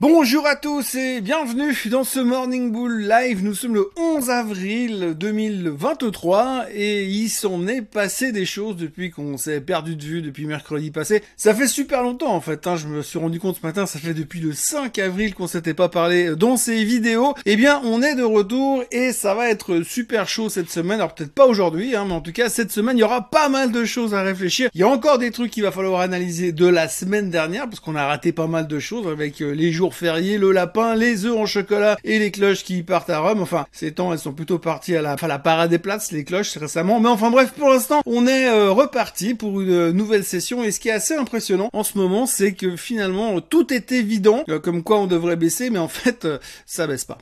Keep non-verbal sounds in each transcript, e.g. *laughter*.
Bonjour à tous et bienvenue dans ce Morning Bull Live. Nous sommes le 11 avril 2023 et il s'en est passé des choses depuis qu'on s'est perdu de vue depuis mercredi passé. Ça fait super longtemps en fait, hein. je me suis rendu compte ce matin, ça fait depuis le 5 avril qu'on s'était pas parlé dans ces vidéos. Eh bien on est de retour et ça va être super chaud cette semaine. Alors peut-être pas aujourd'hui, hein, mais en tout cas cette semaine il y aura pas mal de choses à réfléchir. Il y a encore des trucs qu'il va falloir analyser de la semaine dernière parce qu'on a raté pas mal de choses avec euh, les jours le lapin, les œufs en chocolat et les cloches qui partent à Rome. Enfin, ces temps, elles sont plutôt parties à la, enfin, la parade des places, les cloches récemment. Mais enfin bref, pour l'instant, on est euh, reparti pour une euh, nouvelle session. Et ce qui est assez impressionnant en ce moment, c'est que finalement, tout est évident, euh, comme quoi on devrait baisser, mais en fait, ça baisse pas.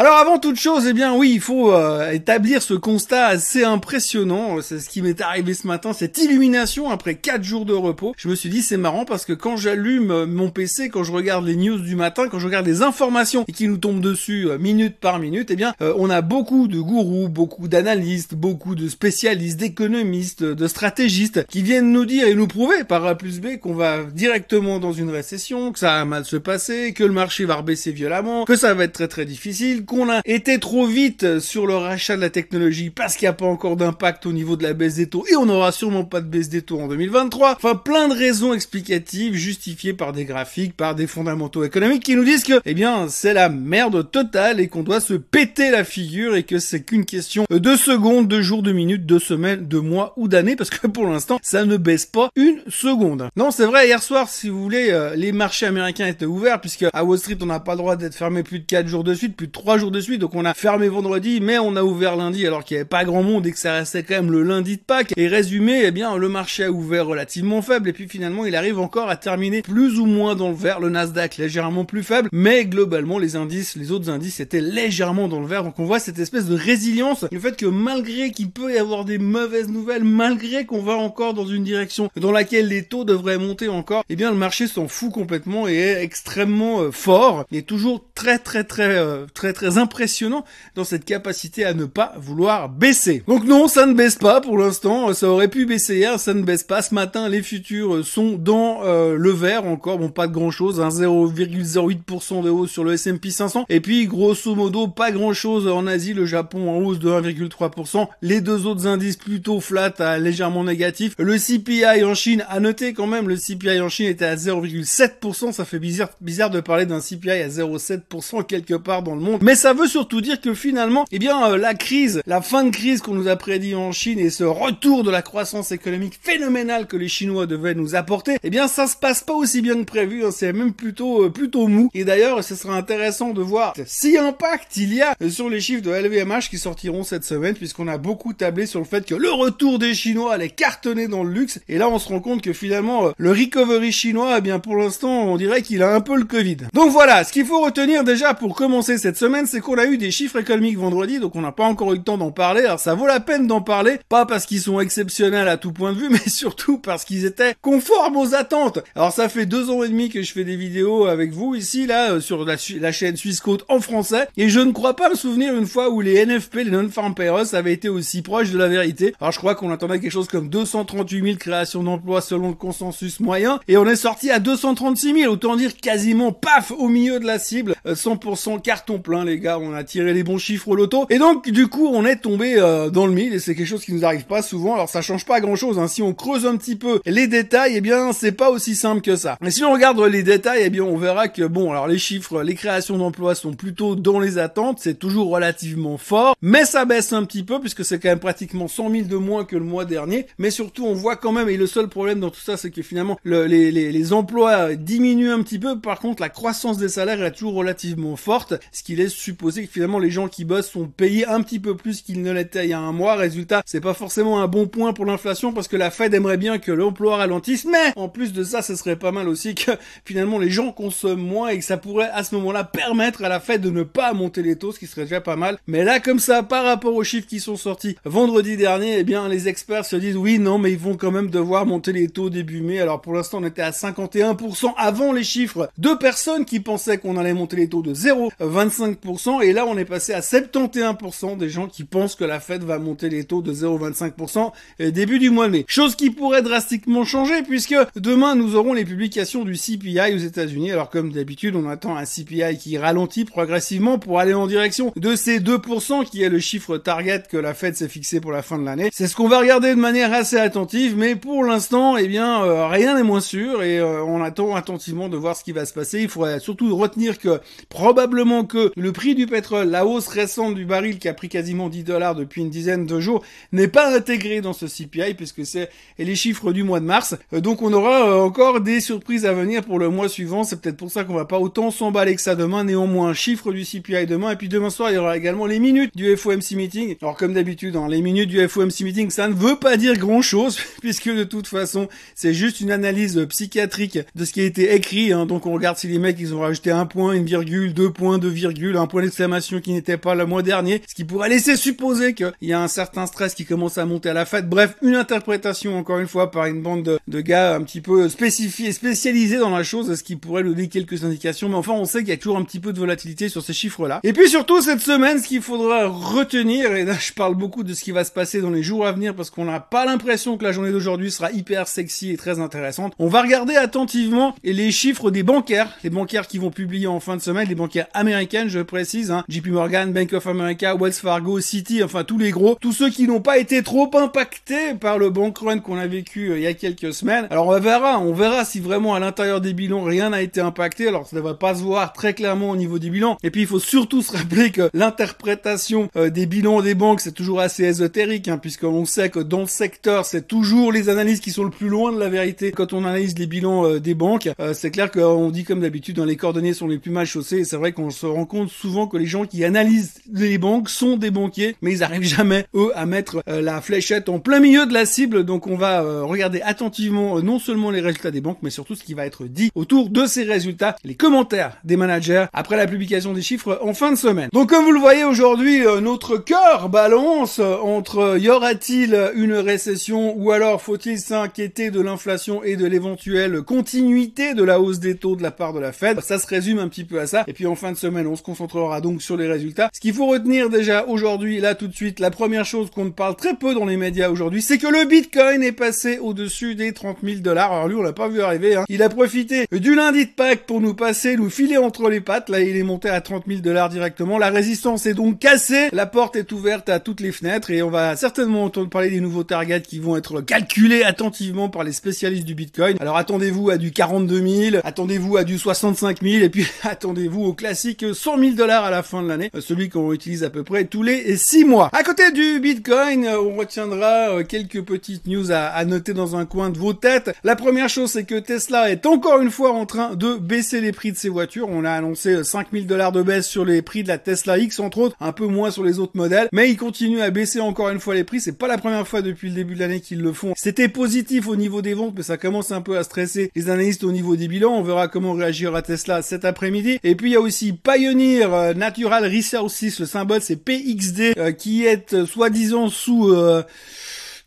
Alors avant toute chose, eh bien oui, il faut euh, établir ce constat assez impressionnant. C'est ce qui m'est arrivé ce matin, cette illumination après 4 jours de repos. Je me suis dit c'est marrant parce que quand j'allume euh, mon PC, quand je regarde les news du matin, quand je regarde les informations qui nous tombent dessus euh, minute par minute, eh bien on a beaucoup de gourous, beaucoup d'analystes, beaucoup de spécialistes, d'économistes, de stratégistes qui viennent nous dire et nous prouver par A plus B qu'on va directement dans une récession, que ça va mal se passer, que le marché va rebaisser violemment, que ça va être très très difficile qu'on a été trop vite sur le rachat de la technologie parce qu'il n'y a pas encore d'impact au niveau de la baisse des taux et on n'aura sûrement pas de baisse des taux en 2023. Enfin, plein de raisons explicatives justifiées par des graphiques, par des fondamentaux économiques qui nous disent que, eh bien, c'est la merde totale et qu'on doit se péter la figure et que c'est qu'une question de secondes, de jours, de minutes, de semaines, de mois ou d'années parce que pour l'instant, ça ne baisse pas une seconde. Non, c'est vrai, hier soir, si vous voulez, euh, les marchés américains étaient ouverts puisque à Wall Street, on n'a pas le droit d'être fermé plus de 4 jours de suite, plus de 3 de suite. Donc on a fermé vendredi, mais on a ouvert lundi alors qu'il n'y avait pas grand monde et que ça restait quand même le lundi de Pâques. Et résumé, eh bien, le marché a ouvert relativement faible et puis finalement, il arrive encore à terminer plus ou moins dans le vert. Le Nasdaq légèrement plus faible, mais globalement, les indices, les autres indices étaient légèrement dans le vert. Donc on voit cette espèce de résilience, le fait que malgré qu'il peut y avoir des mauvaises nouvelles, malgré qu'on va encore dans une direction dans laquelle les taux devraient monter encore, eh bien, le marché s'en fout complètement et est extrêmement euh, fort et toujours très très très euh, très très impressionnant dans cette capacité à ne pas vouloir baisser. Donc non, ça ne baisse pas pour l'instant. Ça aurait pu baisser hier, ça ne baisse pas. Ce matin, les futurs sont dans euh, le vert encore. Bon, pas de grand chose, un 0,08% de hausse sur le S&P 500. Et puis, grosso modo, pas grand chose en Asie. Le Japon en hausse de 1,3%. Les deux autres indices plutôt flat à légèrement négatif. Le CPI en Chine, à noter quand même, le CPI en Chine était à 0,7%. Ça fait bizarre, bizarre de parler d'un CPI à 0,7% quelque part dans le monde. Ça veut surtout dire que finalement, eh bien, euh, la crise, la fin de crise qu'on nous a prédit en Chine et ce retour de la croissance économique phénoménale que les Chinois devaient nous apporter, eh bien, ça se passe pas aussi bien que prévu. Hein. c'est même plutôt euh, plutôt mou. Et d'ailleurs, ce sera intéressant de voir si impact il y a sur les chiffres de LVMH qui sortiront cette semaine, puisqu'on a beaucoup tablé sur le fait que le retour des Chinois allait cartonner dans le luxe. Et là, on se rend compte que finalement, euh, le recovery chinois, eh bien, pour l'instant, on dirait qu'il a un peu le Covid. Donc voilà, ce qu'il faut retenir déjà pour commencer cette semaine, c'est qu'on a eu des chiffres économiques vendredi, donc on n'a pas encore eu le temps d'en parler. Alors ça vaut la peine d'en parler, pas parce qu'ils sont exceptionnels à tout point de vue, *laughs* mais surtout parce qu'ils étaient conformes aux attentes. Alors ça fait deux ans et demi que je fais des vidéos avec vous ici, là, euh, sur la, la chaîne Suisse Côte en français, et je ne crois pas me souvenir une fois où les NFP, les Non-Farm Payrolls, avaient été aussi proches de la vérité. Alors je crois qu'on attendait quelque chose comme 238 000 créations d'emplois selon le consensus moyen, et on est sorti à 236 000, autant dire quasiment paf au milieu de la cible, 100% euh, carton plein les gars, on a tiré les bons chiffres au loto. Et donc, du coup, on est tombé euh, dans le mille et c'est quelque chose qui nous arrive pas souvent. Alors, ça change pas grand chose. Hein. Si on creuse un petit peu les détails, eh bien, c'est pas aussi simple que ça. Mais si on regarde les détails, eh bien, on verra que bon, alors les chiffres, les créations d'emplois sont plutôt dans les attentes. C'est toujours relativement fort, mais ça baisse un petit peu puisque c'est quand même pratiquement 100 000 de moins que le mois dernier. Mais surtout, on voit quand même, et le seul problème dans tout ça, c'est que finalement, les, les, les emplois diminuent un petit peu. Par contre, la croissance des salaires est toujours relativement forte, ce qui laisse supposer que finalement les gens qui bossent sont payés un petit peu plus qu'ils ne l'étaient il y a un mois. Résultat, c'est pas forcément un bon point pour l'inflation parce que la Fed aimerait bien que l'emploi ralentisse, mais en plus de ça, ce serait pas mal aussi que finalement les gens consomment moins et que ça pourrait à ce moment-là permettre à la Fed de ne pas monter les taux, ce qui serait déjà pas mal. Mais là, comme ça, par rapport aux chiffres qui sont sortis vendredi dernier, eh bien, les experts se disent oui, non, mais ils vont quand même devoir monter les taux début mai. Alors pour l'instant, on était à 51% avant les chiffres de personnes qui pensaient qu'on allait monter les taux de 0,25% 0,25%, et là on est passé à 71% des gens qui pensent que la Fed va monter les taux de 0,25% début du mois de mai. Chose qui pourrait drastiquement changer puisque demain nous aurons les publications du CPI aux États-Unis. Alors comme d'habitude, on attend un CPI qui ralentit progressivement pour aller en direction de ces 2% qui est le chiffre target que la Fed s'est fixé pour la fin de l'année. C'est ce qu'on va regarder de manière assez attentive, mais pour l'instant, eh bien, euh, rien n'est moins sûr et euh, on attend attentivement de voir ce qui va se passer. Il faudrait surtout retenir que probablement que le prix du pétrole, la hausse récente du baril qui a pris quasiment 10 dollars depuis une dizaine de jours, n'est pas intégré dans ce CPI puisque c'est les chiffres du mois de mars. Euh, donc on aura encore des surprises à venir pour le mois suivant. C'est peut-être pour ça qu'on va pas autant s'emballer que ça demain. Néanmoins, chiffre du CPI demain et puis demain soir il y aura également les minutes du FOMC meeting. Alors comme d'habitude, hein, les minutes du FOMC meeting, ça ne veut pas dire grand chose *laughs* puisque de toute façon c'est juste une analyse psychiatrique de ce qui a été écrit. Hein. Donc on regarde si les mecs ils ont rajouté un point, une virgule, deux points, deux virgules, un point d'exclamation qui n'était pas le mois dernier, ce qui pourrait laisser supposer qu'il y a un certain stress qui commence à monter à la fête. Bref, une interprétation encore une fois par une bande de, gars un petit peu spécifiés, spécialisés dans la chose, ce qui pourrait nous donner quelques indications. Mais enfin, on sait qu'il y a toujours un petit peu de volatilité sur ces chiffres-là. Et puis surtout cette semaine, ce qu'il faudra retenir, et là je parle beaucoup de ce qui va se passer dans les jours à venir parce qu'on n'a pas l'impression que la journée d'aujourd'hui sera hyper sexy et très intéressante. On va regarder attentivement les chiffres des bancaires, les bancaires qui vont publier en fin de semaine, les bancaires américaines, je précise, hein, JP Morgan, Bank of America, Wells Fargo, Citi, enfin tous les gros, tous ceux qui n'ont pas été trop impactés par le bank run qu'on a vécu euh, il y a quelques semaines. Alors on verra, on verra si vraiment à l'intérieur des bilans rien n'a été impacté. Alors ça ne va pas se voir très clairement au niveau des bilans. Et puis il faut surtout se rappeler que l'interprétation euh, des bilans des banques c'est toujours assez ésotérique, hein, puisqu'on sait que dans le secteur c'est toujours les analyses qui sont le plus loin de la vérité quand on analyse les bilans euh, des banques. c'est clair qu'on dit comme d'habitude dans les coordonnées sont les plus mal chaussées. Et c'est vrai qu'on se rend compte souvent que les gens qui analysent les banques sont des banquiers, mais ils arrivent *laughs* jamais eux à mettre la fléchette en plein milieu de la cible. Donc on va regarder attentivement non seulement les résultats des banques, mais surtout ce qui va être dit autour de ces résultats, les commentaires des managers après la publication des chiffres en fin de semaine. Donc comme vous le voyez aujourd'hui, euh, notre cœur balance entre y aura-t-il une récession ou alors faut-il s'inquiéter de l'inflation et de l'éventuelle continuité de la hausse des taux de la part de la Fed? Ça se résume un petit peu à ça. Et puis en fin de semaine, on se concentrera donc sur les résultats. Ce qu'il faut retenir déjà aujourd'hui, là tout de suite, la première chose qu'on ne parle très peu dans les médias aujourd'hui, c'est que le Bitcoin est passé au-dessus des 30 000 dollars. Alors lui, on l'a pas vu arriver. Hein. Il a profité du lundi de Pâques pour nous passer, nous filer entre les pattes. Là, il est monté à 30 000 dollars directement. La résistance est donc cassée. La porte est ouverte à toutes les fenêtres et on va certainement entendre parler des nouveaux targets qui vont être calculés attentivement par les spécialistes du Bitcoin. Alors attendez-vous à du 42 000, attendez-vous à du 65 000 et puis *laughs* attendez-vous au classique 100 000 à la fin de l'année, euh, celui qu'on utilise à peu près tous les 6 mois. À côté du Bitcoin, euh, on retiendra euh, quelques petites news à, noter dans un coin de vos têtes. La première chose, c'est que Tesla est encore une fois en train de baisser les prix de ses voitures. On a annoncé 5000 dollars de baisse sur les prix de la Tesla X, entre autres, un peu moins sur les autres modèles, mais ils continuent à baisser encore une fois les prix. C'est pas la première fois depuis le début de l'année qu'ils le font. C'était positif au niveau des ventes, mais ça commence un peu à stresser les analystes au niveau des bilans. On verra comment réagira Tesla cet après-midi. Et puis il y a aussi Pioneer euh, Natural Resources, le symbole c'est PXD, euh, qui est euh, soi-disant sous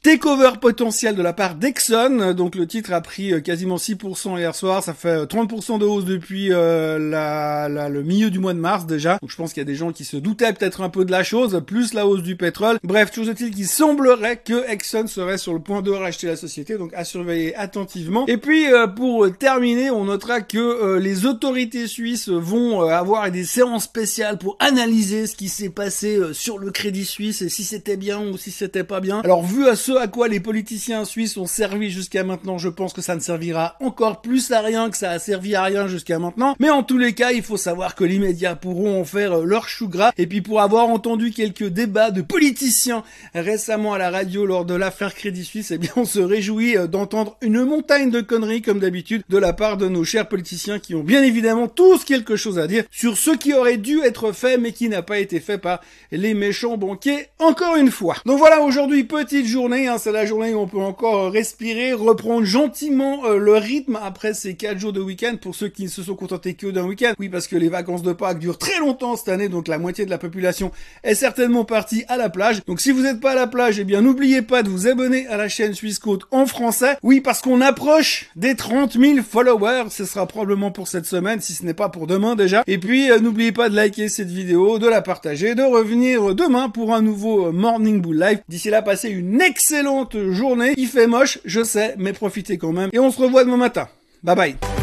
Takeover potentiel de la part d'Exxon. Donc le titre a pris euh, quasiment 6% hier soir. Ça fait 30% euh, de hausse depuis euh, la, le milieu du mois de mars déjà. Donc je pense qu'il y a des gens qui se doutaient peut-être un peu de la chose, plus la hausse du pétrole. Bref, toujours est-il qu'il semblerait que Exxon serait sur le point de racheter la société. Donc à surveiller attentivement. Et puis pour terminer, on notera que les autorités suisses vont avoir des séances spéciales pour analyser ce qui s'est passé sur le Crédit Suisse et si c'était bien ou si c'était pas bien. Alors vu à ce à quoi les politiciens suisses ont servi jusqu'à maintenant, je pense que ça ne servira encore plus à rien que ça a servi à rien jusqu'à maintenant. Mais en tous les cas, il faut savoir que les médias pourront en faire euh, leur chou gras. Et puis pour avoir entendu quelques débats de politiciens récemment à la radio lors de l'affaire Crédit Suisse, eh bien on se réjouit euh, d'entendre une montagne de conneries comme d'habitude de la part de nos chers politiciens qui ont bien évidemment tous quelque chose à dire sur ce qui aurait dû être fait mais qui n'a pas été fait par les méchants banquiers encore une fois. Donc voilà aujourd'hui petite journée hein, c'est la journée où on peut encore respirer, reprendre gentiment euh, le rythme après ces quatre jours de week-end pour ceux qui ne se sont contentés que d'un week-end. Oui, parce que les vacances de Pâques durent très longtemps cette année, donc la moitié de la population est certainement partie à la plage. Donc si vous n'êtes pas à la plage, eh bien n'oubliez pas de vous abonner à la chaîne Suisse Côte en français. Oui, parce qu'on approche des 30 000 followers, ce sera probablement pour cette semaine, si ce n'est pas pour demain déjà. Et puis euh, n'oubliez pas de liker cette vidéo, de la partager, de revenir demain pour un nouveau Morning Bull Live. D'ici là, passez une excellente journée. Il fait moche, je sais, mais profitez quand même. Et on se revoit demain matin. Bye bye.